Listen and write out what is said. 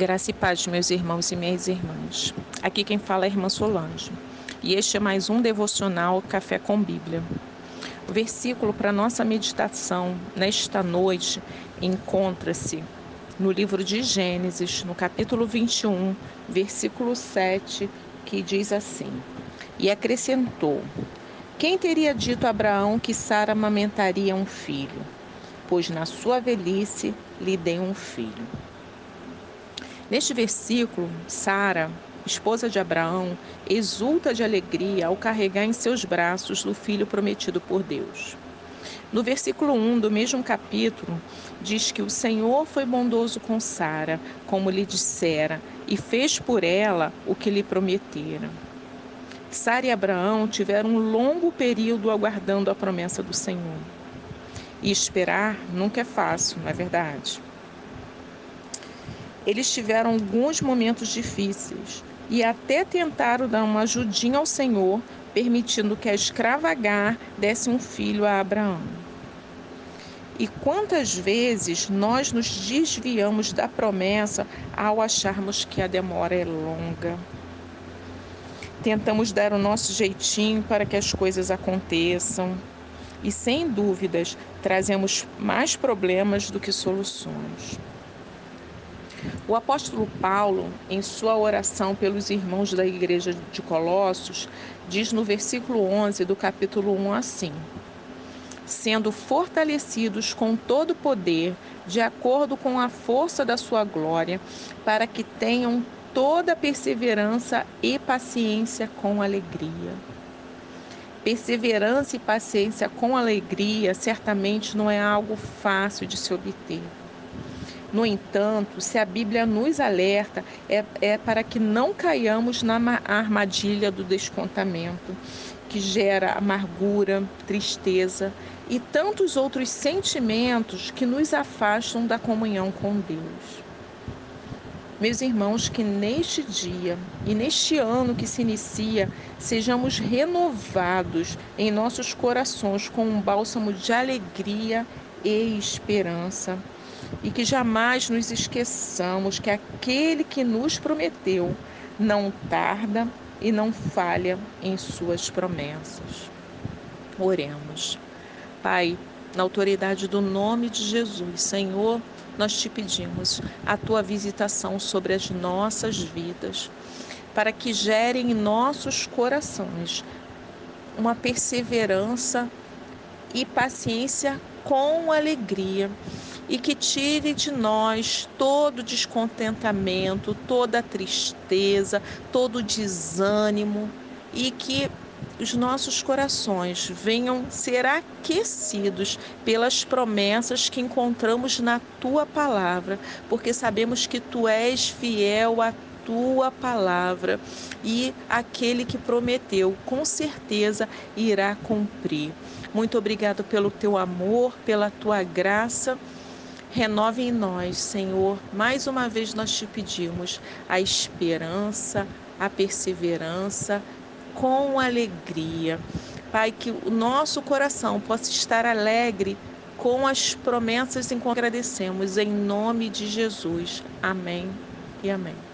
Graça e paz, meus irmãos e minhas irmãs. Aqui quem fala é a irmã Solange. E este é mais um devocional Café com Bíblia. O versículo para nossa meditação nesta noite encontra-se no livro de Gênesis, no capítulo 21, versículo 7, que diz assim: E acrescentou: Quem teria dito a Abraão que Sara amamentaria um filho? Pois na sua velhice lhe dei um filho. Neste versículo, Sara, esposa de Abraão, exulta de alegria ao carregar em seus braços o filho prometido por Deus. No versículo 1 do mesmo capítulo, diz que o Senhor foi bondoso com Sara, como lhe dissera, e fez por ela o que lhe prometera. Sara e Abraão tiveram um longo período aguardando a promessa do Senhor. E esperar nunca é fácil, não é verdade? Eles tiveram alguns momentos difíceis e até tentaram dar uma ajudinha ao Senhor, permitindo que a escrava Agar desse um filho a Abraão. E quantas vezes nós nos desviamos da promessa ao acharmos que a demora é longa? Tentamos dar o nosso jeitinho para que as coisas aconteçam e, sem dúvidas, trazemos mais problemas do que soluções. O apóstolo Paulo, em sua oração pelos irmãos da igreja de Colossos, diz no versículo 11 do capítulo 1 assim: Sendo fortalecidos com todo o poder, de acordo com a força da sua glória, para que tenham toda perseverança e paciência com alegria. Perseverança e paciência com alegria certamente não é algo fácil de se obter. No entanto, se a Bíblia nos alerta, é, é para que não caiamos na armadilha do descontamento, que gera amargura, tristeza e tantos outros sentimentos que nos afastam da comunhão com Deus. Meus irmãos, que neste dia e neste ano que se inicia, sejamos renovados em nossos corações com um bálsamo de alegria e esperança e que jamais nos esqueçamos que aquele que nos prometeu não tarda e não falha em suas promessas. Oremos. Pai, na autoridade do nome de Jesus, Senhor, nós te pedimos a tua visitação sobre as nossas vidas, para que gerem em nossos corações uma perseverança e paciência com alegria e que tire de nós todo descontentamento, toda tristeza, todo desânimo e que os nossos corações venham ser aquecidos pelas promessas que encontramos na tua palavra, porque sabemos que tu és fiel a tua palavra e aquele que prometeu, com certeza irá cumprir. Muito obrigado pelo teu amor, pela tua graça. Renove em nós, Senhor. Mais uma vez nós te pedimos a esperança, a perseverança com alegria. Pai, que o nosso coração possa estar alegre com as promessas em que agradecemos. Em nome de Jesus. Amém e amém.